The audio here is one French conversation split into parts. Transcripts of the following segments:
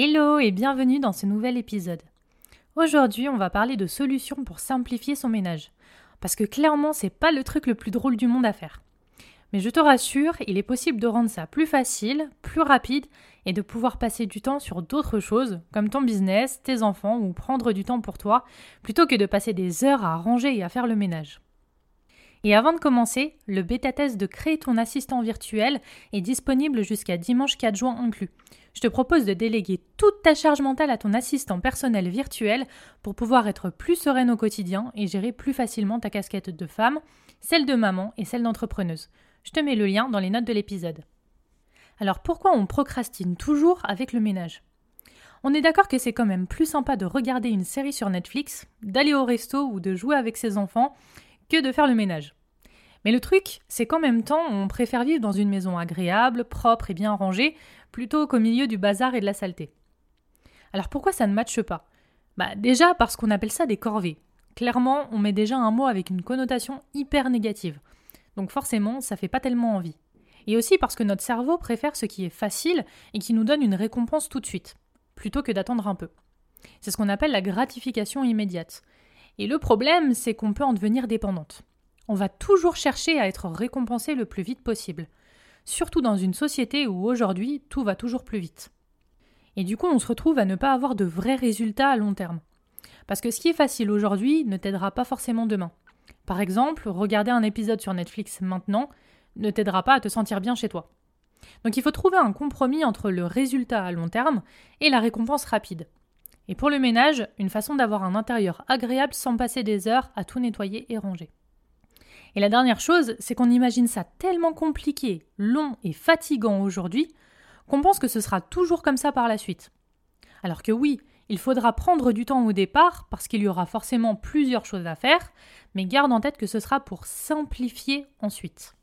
Hello et bienvenue dans ce nouvel épisode. Aujourd'hui, on va parler de solutions pour simplifier son ménage. Parce que clairement, c'est pas le truc le plus drôle du monde à faire. Mais je te rassure, il est possible de rendre ça plus facile, plus rapide et de pouvoir passer du temps sur d'autres choses, comme ton business, tes enfants ou prendre du temps pour toi, plutôt que de passer des heures à ranger et à faire le ménage. Et avant de commencer, le bêta-test de créer ton assistant virtuel est disponible jusqu'à dimanche 4 juin inclus. Je te propose de déléguer toute ta charge mentale à ton assistant personnel virtuel pour pouvoir être plus sereine au quotidien et gérer plus facilement ta casquette de femme, celle de maman et celle d'entrepreneuse. Je te mets le lien dans les notes de l'épisode. Alors pourquoi on procrastine toujours avec le ménage? On est d'accord que c'est quand même plus sympa de regarder une série sur Netflix, d'aller au resto ou de jouer avec ses enfants que de faire le ménage. Mais le truc, c'est qu'en même temps, on préfère vivre dans une maison agréable, propre et bien rangée, plutôt qu'au milieu du bazar et de la saleté. Alors pourquoi ça ne matche pas? Bah déjà parce qu'on appelle ça des corvées. Clairement, on met déjà un mot avec une connotation hyper négative. Donc forcément, ça fait pas tellement envie. Et aussi parce que notre cerveau préfère ce qui est facile et qui nous donne une récompense tout de suite, plutôt que d'attendre un peu. C'est ce qu'on appelle la gratification immédiate. Et le problème, c'est qu'on peut en devenir dépendante. On va toujours chercher à être récompensé le plus vite possible, surtout dans une société où aujourd'hui tout va toujours plus vite. Et du coup, on se retrouve à ne pas avoir de vrais résultats à long terme. Parce que ce qui est facile aujourd'hui ne t'aidera pas forcément demain. Par exemple, regarder un épisode sur Netflix maintenant ne t'aidera pas à te sentir bien chez toi. Donc il faut trouver un compromis entre le résultat à long terme et la récompense rapide. Et pour le ménage, une façon d'avoir un intérieur agréable sans passer des heures à tout nettoyer et ranger. Et la dernière chose, c'est qu'on imagine ça tellement compliqué, long et fatigant aujourd'hui qu'on pense que ce sera toujours comme ça par la suite. Alors que oui, il faudra prendre du temps au départ parce qu'il y aura forcément plusieurs choses à faire, mais garde en tête que ce sera pour simplifier ensuite.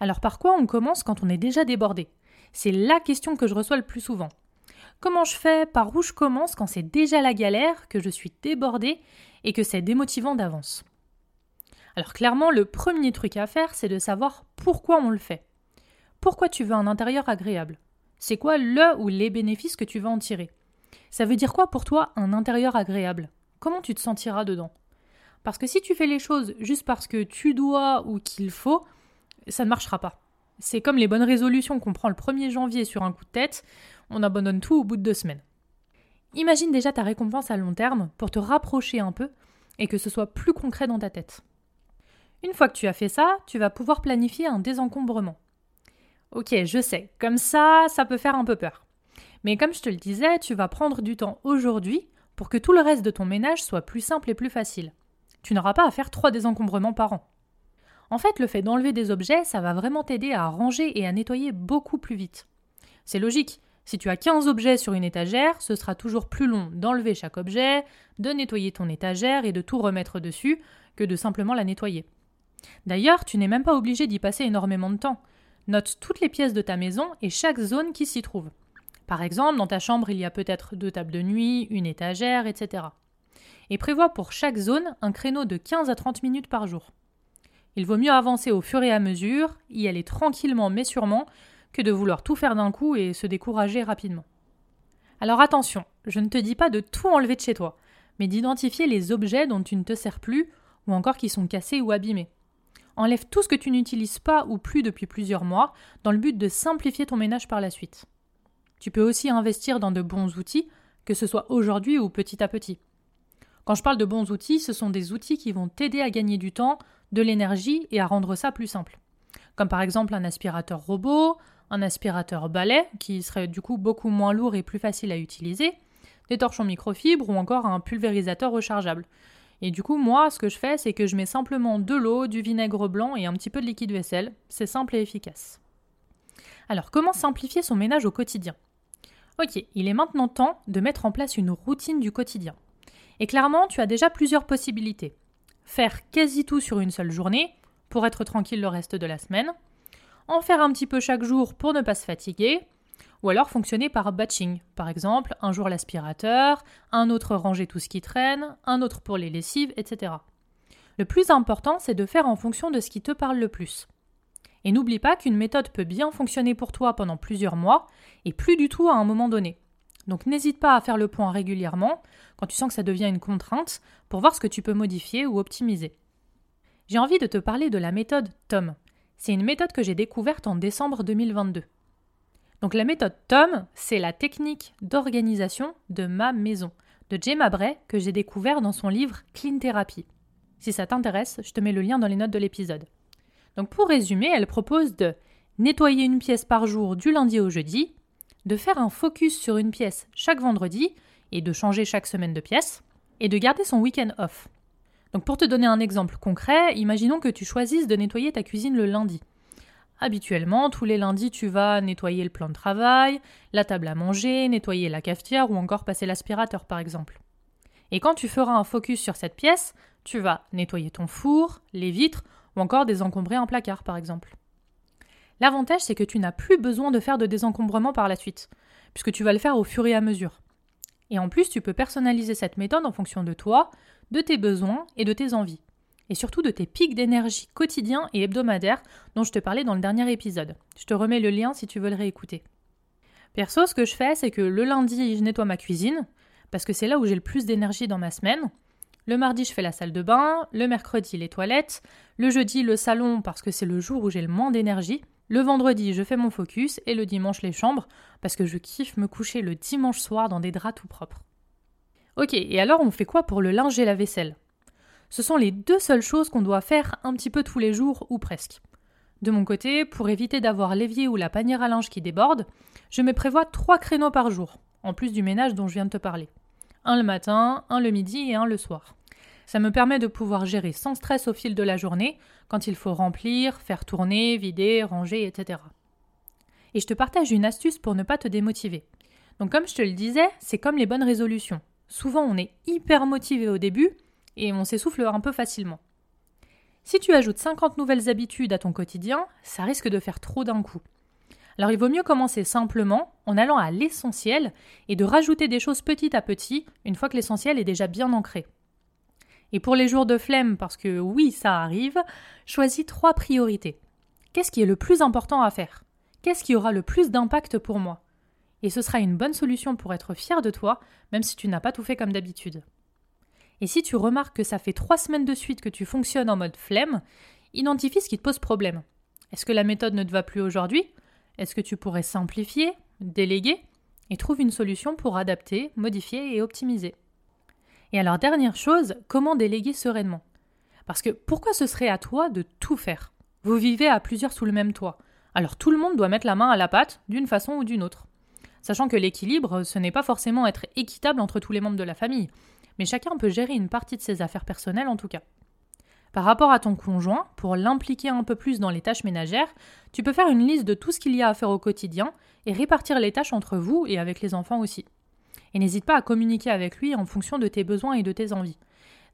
Alors par quoi on commence quand on est déjà débordé? C'est la question que je reçois le plus souvent. Comment je fais? Par où je commence quand c'est déjà la galère, que je suis débordée et que c'est démotivant d'avance? Alors clairement, le premier truc à faire, c'est de savoir pourquoi on le fait. Pourquoi tu veux un intérieur agréable? C'est quoi le ou les bénéfices que tu veux en tirer? Ça veut dire quoi pour toi un intérieur agréable? Comment tu te sentiras dedans? Parce que si tu fais les choses juste parce que tu dois ou qu'il faut, ça ne marchera pas. C'est comme les bonnes résolutions qu'on prend le 1er janvier sur un coup de tête, on abandonne tout au bout de deux semaines. Imagine déjà ta récompense à long terme pour te rapprocher un peu et que ce soit plus concret dans ta tête. Une fois que tu as fait ça, tu vas pouvoir planifier un désencombrement. Ok, je sais, comme ça, ça peut faire un peu peur. Mais comme je te le disais, tu vas prendre du temps aujourd'hui pour que tout le reste de ton ménage soit plus simple et plus facile. Tu n'auras pas à faire trois désencombrements par an. En fait, le fait d'enlever des objets, ça va vraiment t'aider à ranger et à nettoyer beaucoup plus vite. C'est logique. Si tu as 15 objets sur une étagère, ce sera toujours plus long d'enlever chaque objet, de nettoyer ton étagère et de tout remettre dessus que de simplement la nettoyer. D'ailleurs, tu n'es même pas obligé d'y passer énormément de temps. Note toutes les pièces de ta maison et chaque zone qui s'y trouve. Par exemple, dans ta chambre, il y a peut-être deux tables de nuit, une étagère, etc. Et prévois pour chaque zone un créneau de 15 à 30 minutes par jour. Il vaut mieux avancer au fur et à mesure, y aller tranquillement mais sûrement, que de vouloir tout faire d'un coup et se décourager rapidement. Alors attention, je ne te dis pas de tout enlever de chez toi, mais d'identifier les objets dont tu ne te sers plus ou encore qui sont cassés ou abîmés. Enlève tout ce que tu n'utilises pas ou plus depuis plusieurs mois dans le but de simplifier ton ménage par la suite. Tu peux aussi investir dans de bons outils, que ce soit aujourd'hui ou petit à petit. Quand je parle de bons outils, ce sont des outils qui vont t'aider à gagner du temps, de l'énergie et à rendre ça plus simple. Comme par exemple un aspirateur robot, un aspirateur balai, qui serait du coup beaucoup moins lourd et plus facile à utiliser, des torchons microfibres ou encore un pulvérisateur rechargeable. Et du coup, moi, ce que je fais, c'est que je mets simplement de l'eau, du vinaigre blanc et un petit peu de liquide vaisselle. C'est simple et efficace. Alors, comment simplifier son ménage au quotidien? Ok, il est maintenant temps de mettre en place une routine du quotidien. Et clairement, tu as déjà plusieurs possibilités. Faire quasi tout sur une seule journée, pour être tranquille le reste de la semaine, en faire un petit peu chaque jour pour ne pas se fatiguer, ou alors fonctionner par batching. Par exemple, un jour l'aspirateur, un autre ranger tout ce qui traîne, un autre pour les lessives, etc. Le plus important, c'est de faire en fonction de ce qui te parle le plus. Et n'oublie pas qu'une méthode peut bien fonctionner pour toi pendant plusieurs mois et plus du tout à un moment donné. Donc n'hésite pas à faire le point régulièrement quand tu sens que ça devient une contrainte pour voir ce que tu peux modifier ou optimiser. J'ai envie de te parler de la méthode TOM. C'est une méthode que j'ai découverte en décembre 2022. Donc la méthode TOM, c'est la technique d'organisation de ma maison de Gemma Bray que j'ai découvert dans son livre Clean Therapy. Si ça t'intéresse, je te mets le lien dans les notes de l'épisode. Donc pour résumer, elle propose de nettoyer une pièce par jour du lundi au jeudi, de faire un focus sur une pièce chaque vendredi et de changer chaque semaine de pièce, et de garder son week-end off. Donc pour te donner un exemple concret, imaginons que tu choisisses de nettoyer ta cuisine le lundi. Habituellement, tous les lundis, tu vas nettoyer le plan de travail, la table à manger, nettoyer la cafetière ou encore passer l'aspirateur par exemple. Et quand tu feras un focus sur cette pièce, tu vas nettoyer ton four, les vitres ou encore désencombrer un placard par exemple. L'avantage, c'est que tu n'as plus besoin de faire de désencombrement par la suite, puisque tu vas le faire au fur et à mesure. Et en plus, tu peux personnaliser cette méthode en fonction de toi, de tes besoins et de tes envies. Et surtout de tes pics d'énergie quotidiens et hebdomadaires dont je te parlais dans le dernier épisode. Je te remets le lien si tu veux le réécouter. Perso, ce que je fais, c'est que le lundi, je nettoie ma cuisine, parce que c'est là où j'ai le plus d'énergie dans ma semaine. Le mardi, je fais la salle de bain, le mercredi, les toilettes, le jeudi, le salon, parce que c'est le jour où j'ai le moins d'énergie. Le vendredi, je fais mon focus, et le dimanche, les chambres, parce que je kiffe me coucher le dimanche soir dans des draps tout propres. Ok, et alors on fait quoi pour le linge et la vaisselle? Ce sont les deux seules choses qu'on doit faire un petit peu tous les jours ou presque. De mon côté, pour éviter d'avoir l'évier ou la panière à linge qui déborde, je me prévois trois créneaux par jour, en plus du ménage dont je viens de te parler. Un le matin, un le midi et un le soir. Ça me permet de pouvoir gérer sans stress au fil de la journée, quand il faut remplir, faire tourner, vider, ranger, etc. Et je te partage une astuce pour ne pas te démotiver. Donc comme je te le disais, c'est comme les bonnes résolutions. Souvent, on est hyper motivé au début et on s'essouffle un peu facilement. Si tu ajoutes 50 nouvelles habitudes à ton quotidien, ça risque de faire trop d'un coup. Alors il vaut mieux commencer simplement en allant à l'essentiel et de rajouter des choses petit à petit une fois que l'essentiel est déjà bien ancré. Et pour les jours de flemme, parce que oui, ça arrive, choisis trois priorités. Qu'est-ce qui est le plus important à faire? Qu'est-ce qui aura le plus d'impact pour moi? Et ce sera une bonne solution pour être fier de toi, même si tu n'as pas tout fait comme d'habitude. Et si tu remarques que ça fait trois semaines de suite que tu fonctionnes en mode flemme, identifie ce qui te pose problème. Est-ce que la méthode ne te va plus aujourd'hui? Est-ce que tu pourrais simplifier, déléguer et trouve une solution pour adapter, modifier et optimiser? Et alors dernière chose, comment déléguer sereinement? Parce que pourquoi ce serait à toi de tout faire? Vous vivez à plusieurs sous le même toit. Alors tout le monde doit mettre la main à la pâte d'une façon ou d'une autre. Sachant que l'équilibre, ce n'est pas forcément être équitable entre tous les membres de la famille, mais chacun peut gérer une partie de ses affaires personnelles en tout cas. Par rapport à ton conjoint, pour l'impliquer un peu plus dans les tâches ménagères, tu peux faire une liste de tout ce qu'il y a à faire au quotidien et répartir les tâches entre vous et avec les enfants aussi. Et n'hésite pas à communiquer avec lui en fonction de tes besoins et de tes envies.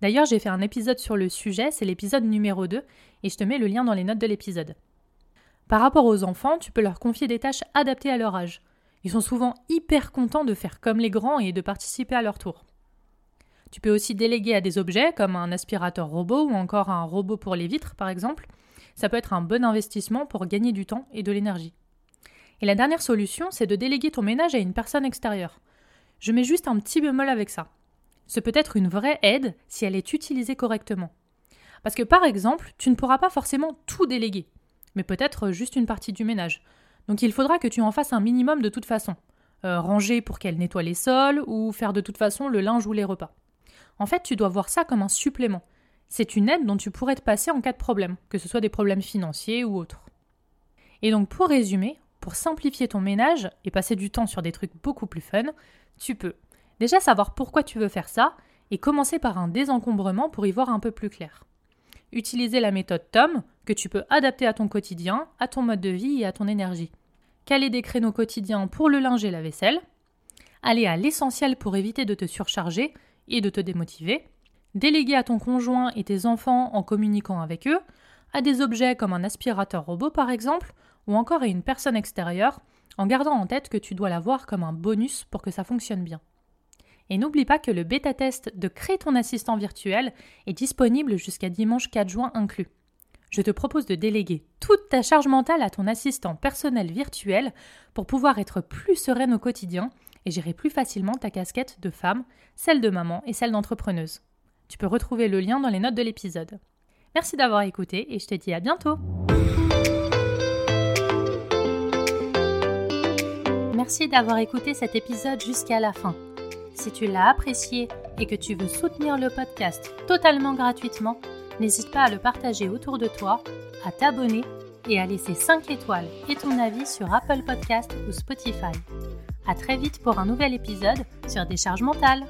D'ailleurs, j'ai fait un épisode sur le sujet, c'est l'épisode numéro 2, et je te mets le lien dans les notes de l'épisode. Par rapport aux enfants, tu peux leur confier des tâches adaptées à leur âge. Ils sont souvent hyper contents de faire comme les grands et de participer à leur tour. Tu peux aussi déléguer à des objets comme un aspirateur robot ou encore un robot pour les vitres par exemple. Ça peut être un bon investissement pour gagner du temps et de l'énergie. Et la dernière solution, c'est de déléguer ton ménage à une personne extérieure. Je mets juste un petit bémol avec ça. Ce peut être une vraie aide si elle est utilisée correctement. Parce que par exemple, tu ne pourras pas forcément tout déléguer, mais peut-être juste une partie du ménage. Donc il faudra que tu en fasses un minimum de toute façon. Euh, ranger pour qu'elle nettoie les sols ou faire de toute façon le linge ou les repas. En fait, tu dois voir ça comme un supplément. C'est une aide dont tu pourrais te passer en cas de problème, que ce soit des problèmes financiers ou autres. Et donc pour résumer, pour simplifier ton ménage et passer du temps sur des trucs beaucoup plus fun, tu peux déjà savoir pourquoi tu veux faire ça et commencer par un désencombrement pour y voir un peu plus clair utiliser la méthode TOM que tu peux adapter à ton quotidien, à ton mode de vie et à ton énergie. Caler des créneaux quotidiens pour le linge et la vaisselle. aller à l'essentiel pour éviter de te surcharger et de te démotiver, déléguer à ton conjoint et tes enfants en communiquant avec eux, à des objets comme un aspirateur robot par exemple, ou encore à une personne extérieure, en gardant en tête que tu dois la voir comme un bonus pour que ça fonctionne bien. Et n'oublie pas que le bêta-test de Créer ton assistant virtuel est disponible jusqu'à dimanche 4 juin inclus. Je te propose de déléguer toute ta charge mentale à ton assistant personnel virtuel pour pouvoir être plus sereine au quotidien et gérer plus facilement ta casquette de femme, celle de maman et celle d'entrepreneuse. Tu peux retrouver le lien dans les notes de l'épisode. Merci d'avoir écouté et je te dis à bientôt. Merci d'avoir écouté cet épisode jusqu'à la fin. Si tu l'as apprécié et que tu veux soutenir le podcast totalement gratuitement, n'hésite pas à le partager autour de toi, à t'abonner et à laisser 5 étoiles et ton avis sur Apple Podcast ou Spotify. À très vite pour un nouvel épisode sur Décharge mentale.